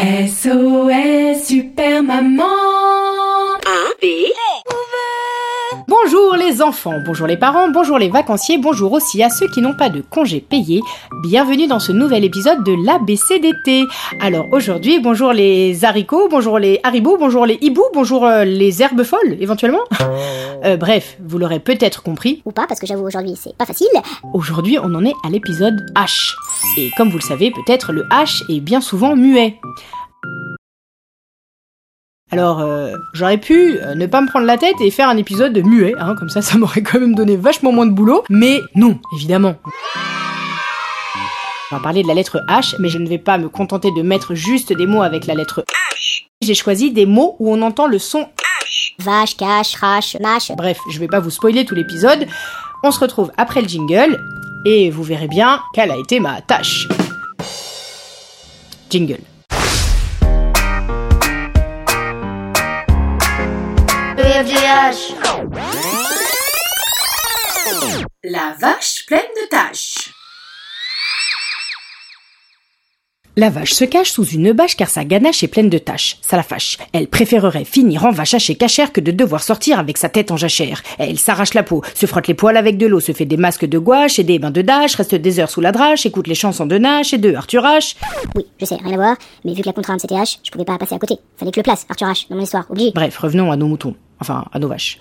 SOS Super Maman. A, B, Bonjour les enfants, bonjour les parents, bonjour les vacanciers, bonjour aussi à ceux qui n'ont pas de congés payés. Bienvenue dans ce nouvel épisode de l'ABCDT. Alors aujourd'hui, bonjour les haricots, bonjour les haribots, bonjour les hiboux, bonjour euh, les herbes folles éventuellement. Euh, bref, vous l'aurez peut-être compris, Ou pas, parce que j'avoue, aujourd'hui, c'est pas facile. aujourd'hui on en est à l'épisode H. Et comme vous le savez, peut-être le H est bien souvent muet. Alors, euh, j'aurais pu euh, ne pas me prendre la tête et faire un épisode muet, hein, comme ça, ça m'aurait quand même donné vachement moins de boulot. Mais non, évidemment. On va parler de la lettre H, mais je ne vais pas me contenter de mettre juste des mots avec la lettre H. J'ai choisi des mots où on entend le son Vache, cache, crash, mâche. Bref, je vais pas vous spoiler tout l'épisode. On se retrouve après le jingle et vous verrez bien quelle a été ma tâche. Jingle. La vache pleine de taches. La vache se cache sous une bâche car sa ganache est pleine de taches. Ça la fâche. Elle préférerait finir en vache hachée cachère que de devoir sortir avec sa tête en jachère. Elle s'arrache la peau, se frotte les poils avec de l'eau, se fait des masques de gouache et des bains de dash, reste des heures sous la drache, écoute les chansons de Nash et de Arthur H. Oui, je sais, rien à voir, mais vu que la contrainte c'était H, je pouvais pas passer à côté. Fallait que le place, Arthur H, dans mon histoire, obligé. Bref, revenons à nos moutons. Enfin, à nos vaches.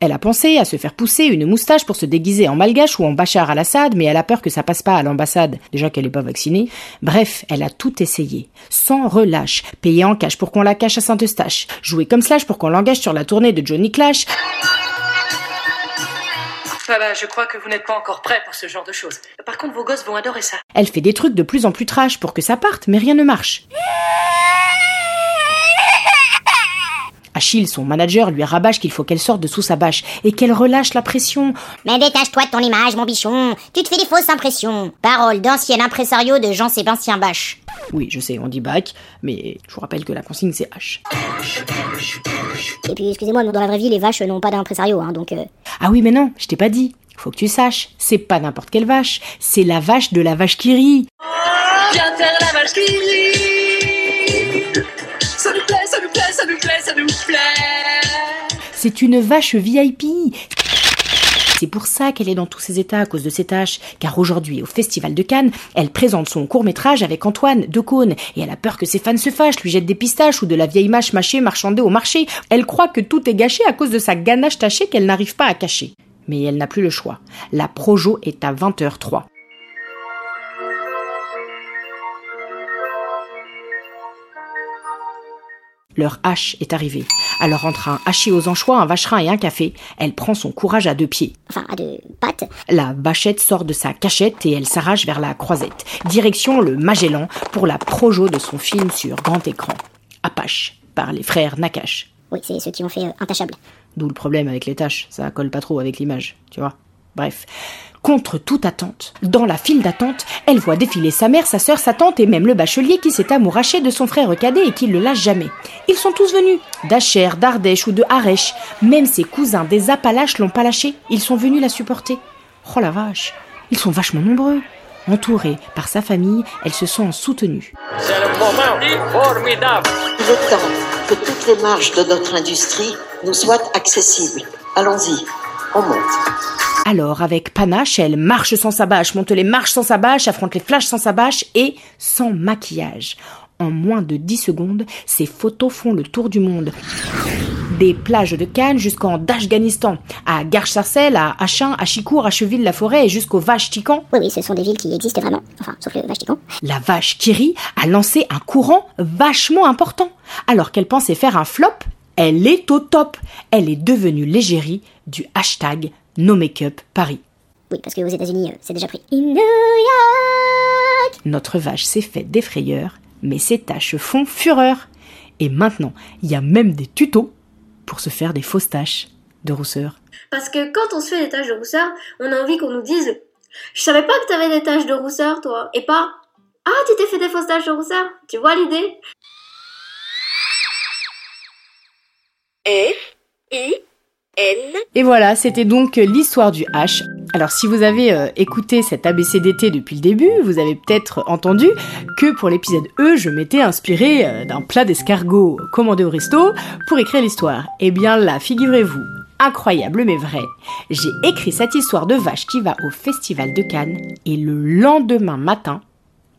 Elle a pensé à se faire pousser une moustache pour se déguiser en malgache ou en Bachar al-Assad, mais elle a peur que ça passe pas à l'ambassade, déjà qu'elle est pas vaccinée. Bref, elle a tout essayé. Sans relâche. Payer en cash pour qu'on la cache à Saint-Eustache. Jouer comme Slash pour qu'on l'engage sur la tournée de Johnny Clash. Bah, je crois que vous n'êtes pas encore prêt pour ce genre de choses. Par contre, vos gosses vont adorer ça. Elle fait des trucs de plus en plus trash pour que ça parte, mais rien ne marche. Achille, son manager, lui rabâche qu'il faut qu'elle sorte de sous sa bâche et qu'elle relâche la pression. Mais détache-toi de ton image, mon bichon. Tu te fais des fausses impressions. Parole d'ancien impresario de Jean-Sébastien Bach. Oui, je sais, on dit bac, mais je vous rappelle que la consigne c'est H. Et puis, excusez-moi, mais dans la vraie vie, les vaches n'ont pas d'impresario, hein, donc... euh, Ah oui, mais non, je t'ai pas dit. Faut que tu saches, c'est pas n'importe quelle vache, c'est la vache de la vache qui rit. Viens faire la vache qui rit. C'est une vache VIP. C'est pour ça qu'elle est dans tous ces états à cause de ses tâches. Car aujourd'hui, au Festival de Cannes, elle présente son court-métrage avec Antoine Decaune. Et elle a peur que ses fans se fâchent, lui jettent des pistaches ou de la vieille mâche mâchée marchandée au marché. Elle croit que tout est gâché à cause de sa ganache tachée qu'elle n'arrive pas à cacher. Mais elle n'a plus le choix. La projo est à 20h03. Leur hache est arrivée. Alors entre un hachis aux anchois, un vacherin et un café, elle prend son courage à deux pieds. Enfin, à deux pattes. La vachette sort de sa cachette et elle s'arrache vers la croisette. Direction le Magellan pour la projo de son film sur grand écran. Apache, par les frères Nakash. Oui, c'est ceux qui ont fait euh, Intachable. D'où le problème avec les tâches, ça colle pas trop avec l'image, tu vois. Bref. Contre toute attente, dans la file d'attente, elle voit défiler sa mère, sa sœur, sa tante et même le bachelier qui s'est amouraché de son frère cadet et qui le lâche jamais. Ils sont tous venus, d'Acher, d'Ardèche ou de Harèche. Même ses cousins des Appalaches l'ont pas lâché, ils sont venus la supporter. Oh la vache, ils sont vachement nombreux. Entourée par sa famille, elle se sent soutenue. C'est le moment formidable. Il est temps que toutes les marges de notre industrie nous soient accessibles. Allons-y, on monte. Alors, avec panache, elle marche sans sa bâche, monte les marches sans sa bâche, affronte les flashs sans sa bâche et sans maquillage. En moins de 10 secondes, ses photos font le tour du monde. Des plages de Cannes jusqu'en Afghanistan, à Garches-Sarcelles, à Achin, à Chicourt, à Cheville-la-Forêt et jusqu'aux Vaches Tican. Oui, oui, ce sont des villes qui existent vraiment. Enfin, sauf le Vatican. La vache Kiri a lancé un courant vachement important. Alors qu'elle pensait faire un flop, elle est au top. Elle est devenue l'égérie du hashtag No Make Up Paris. Oui, parce qu'aux États-Unis, euh, c'est déjà pris. In New York Notre vache s'est faite des frayeurs, mais ses taches font fureur. Et maintenant, il y a même des tutos pour se faire des fausses taches de rousseur. Parce que quand on se fait des taches de rousseur, on a envie qu'on nous dise Je savais pas que t'avais des taches de rousseur, toi. Et pas Ah, tu t'es fait des fausses taches de rousseur. Tu vois l'idée? Et voilà, c'était donc l'histoire du H. Alors si vous avez euh, écouté cet ABCDT depuis le début, vous avez peut-être entendu que pour l'épisode E, je m'étais inspiré euh, d'un plat d'escargot commandé au resto pour écrire l'histoire. Eh bien là, figurez-vous, incroyable mais vrai, j'ai écrit cette histoire de vache qui va au festival de Cannes et le lendemain matin,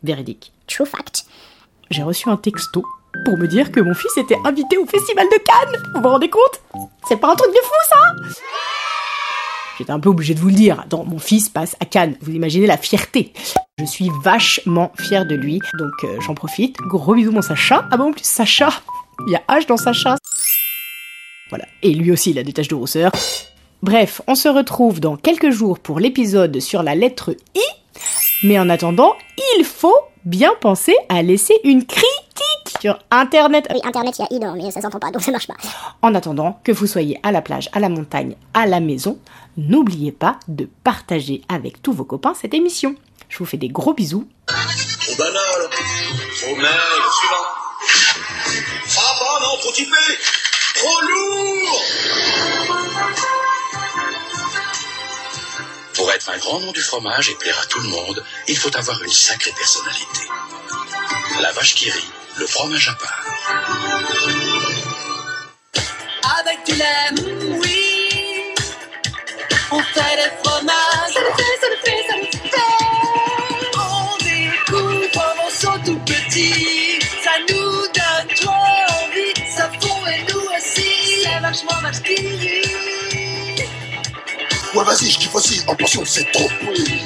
véridique, True fact. j'ai reçu un texto pour me dire que mon fils était invité au festival de Cannes. Vous vous rendez compte? C'est pas un truc de fou ça? J'étais un peu obligé de vous le dire. Attends, mon fils passe à Cannes. Vous imaginez la fierté. Je suis vachement fière de lui. Donc euh, j'en profite. Gros bisous mon Sacha. Ah bon, en plus Sacha. Il y a H dans Sacha. Voilà. Et lui aussi, il a des taches de rousseur. Bref, on se retrouve dans quelques jours pour l'épisode sur la lettre I. Mais en attendant, il faut bien penser à laisser une critique sur Internet. Oui, Internet, il y a Idor, mais ça s'entend pas, donc ça marche pas. En attendant que vous soyez à la plage, à la montagne, à la maison, n'oubliez pas de partager avec tous vos copains cette émission. Je vous fais des gros bisous. Trop banal. Trop maigre. Suivant. Ah bah non, trop typé. Trop lourd. Pour être un grand nom du fromage et plaire à tout le monde, il faut avoir une sacrée personnalité. La vache qui rit, le fromage à part. Avec du lait, mm, oui. On fait des fromages. Ça le fait, ça le fait, ça le fait. On découvre un morceau tout petit. Ça nous donne trop envie. Ça fond et nous aussi. C'est vachement rit. Ouais, vas-y, je kiffe aussi. En portion, c'est trop pourri.